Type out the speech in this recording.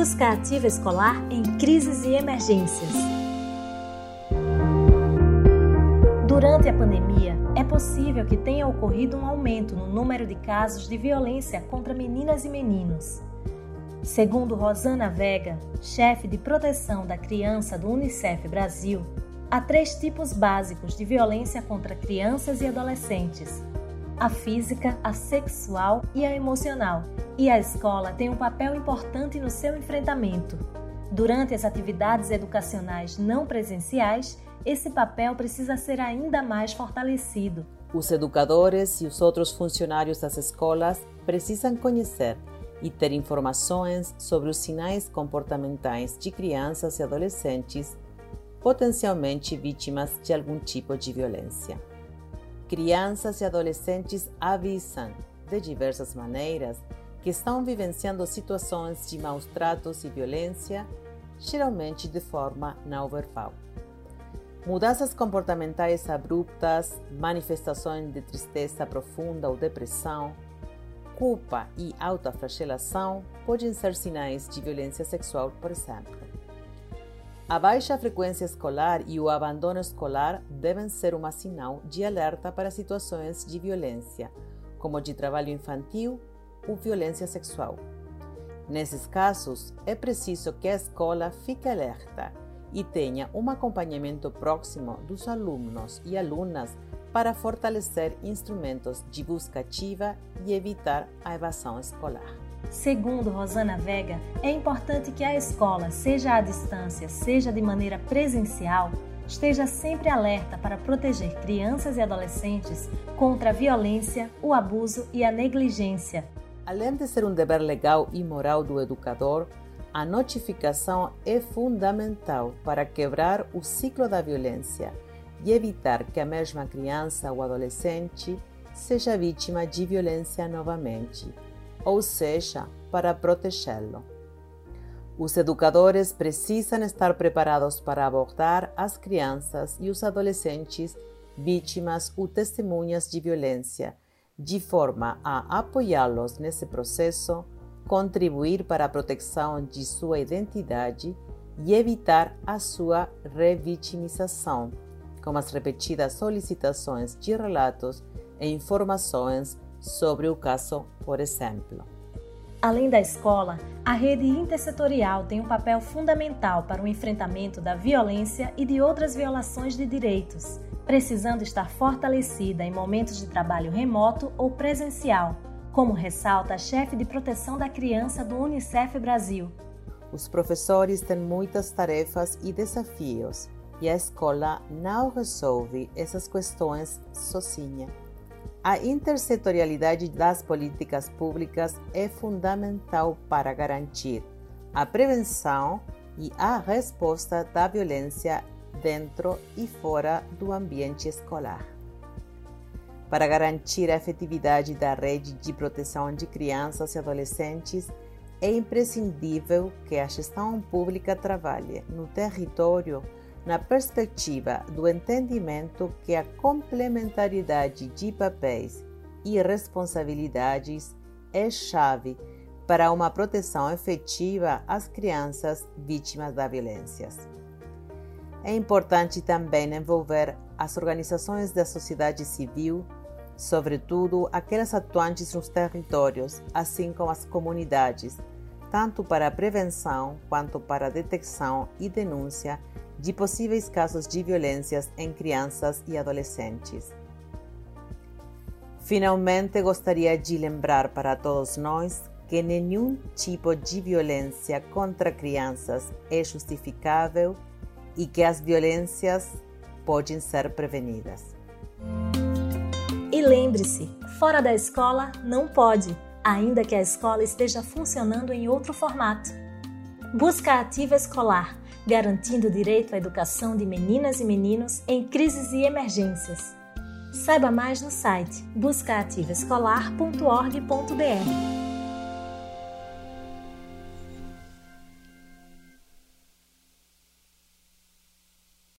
Busca ativa escolar em crises e emergências. Durante a pandemia, é possível que tenha ocorrido um aumento no número de casos de violência contra meninas e meninos. Segundo Rosana Vega, chefe de proteção da criança do Unicef Brasil, há três tipos básicos de violência contra crianças e adolescentes: a física, a sexual e a emocional. E a escola tem um papel importante no seu enfrentamento. Durante as atividades educacionais não presenciais, esse papel precisa ser ainda mais fortalecido. Os educadores e os outros funcionários das escolas precisam conhecer e ter informações sobre os sinais comportamentais de crianças e adolescentes potencialmente vítimas de algum tipo de violência. Crianças e adolescentes avisam, de diversas maneiras, que estão vivenciando situações de maus tratos e violência, geralmente de forma não verbal. Mudanças comportamentais abruptas, manifestações de tristeza profunda ou depressão, culpa e autoflagelação podem ser sinais de violência sexual, por exemplo. A baixa frequência escolar e o abandono escolar devem ser um sinal de alerta para situações de violência, como de trabalho infantil ou violência sexual. Nesses casos, é preciso que a escola fique alerta e tenha um acompanhamento próximo dos alunos e alunas para fortalecer instrumentos de busca ativa e evitar a evasão escolar. Segundo Rosana Vega, é importante que a escola, seja à distância, seja de maneira presencial, esteja sempre alerta para proteger crianças e adolescentes contra a violência, o abuso e a negligência. Além de ser um dever legal e moral do educador, a notificação é fundamental para quebrar o ciclo da violência e evitar que a mesma criança ou adolescente seja vítima de violência novamente ou seja, para protegê-lo. Os educadores precisam estar preparados para abordar as crianças e os adolescentes vítimas ou testemunhas de violência, de forma a apoiá-los nesse processo, contribuir para a proteção de sua identidade e evitar a sua revitimização, com as repetidas solicitações de relatos e informações sobre o caso, por exemplo. Além da escola, a rede intersetorial tem um papel fundamental para o enfrentamento da violência e de outras violações de direitos, precisando estar fortalecida em momentos de trabalho remoto ou presencial, como ressalta a chefe de proteção da criança do Unicef Brasil. Os professores têm muitas tarefas e desafios, e a escola não resolve essas questões sozinha. A intersetorialidade das políticas públicas é fundamental para garantir a prevenção e a resposta da violência dentro e fora do ambiente escolar. Para garantir a efetividade da rede de proteção de crianças e adolescentes, é imprescindível que a gestão pública trabalhe no território na perspectiva do entendimento que a complementaridade de papéis e responsabilidades é chave para uma proteção efetiva às crianças vítimas da violência. É importante também envolver as organizações da sociedade civil, sobretudo aquelas atuantes nos territórios, assim como as comunidades, tanto para a prevenção quanto para a detecção e denúncia de possíveis casos de violências em crianças e adolescentes. Finalmente, gostaria de lembrar para todos nós que nenhum tipo de violência contra crianças é justificável e que as violências podem ser prevenidas. E lembre-se: fora da escola não pode, ainda que a escola esteja funcionando em outro formato. Busca ativa escolar garantindo o direito à educação de meninas e meninos em crises e emergências. Saiba mais no site buscaativaescolar.org.br.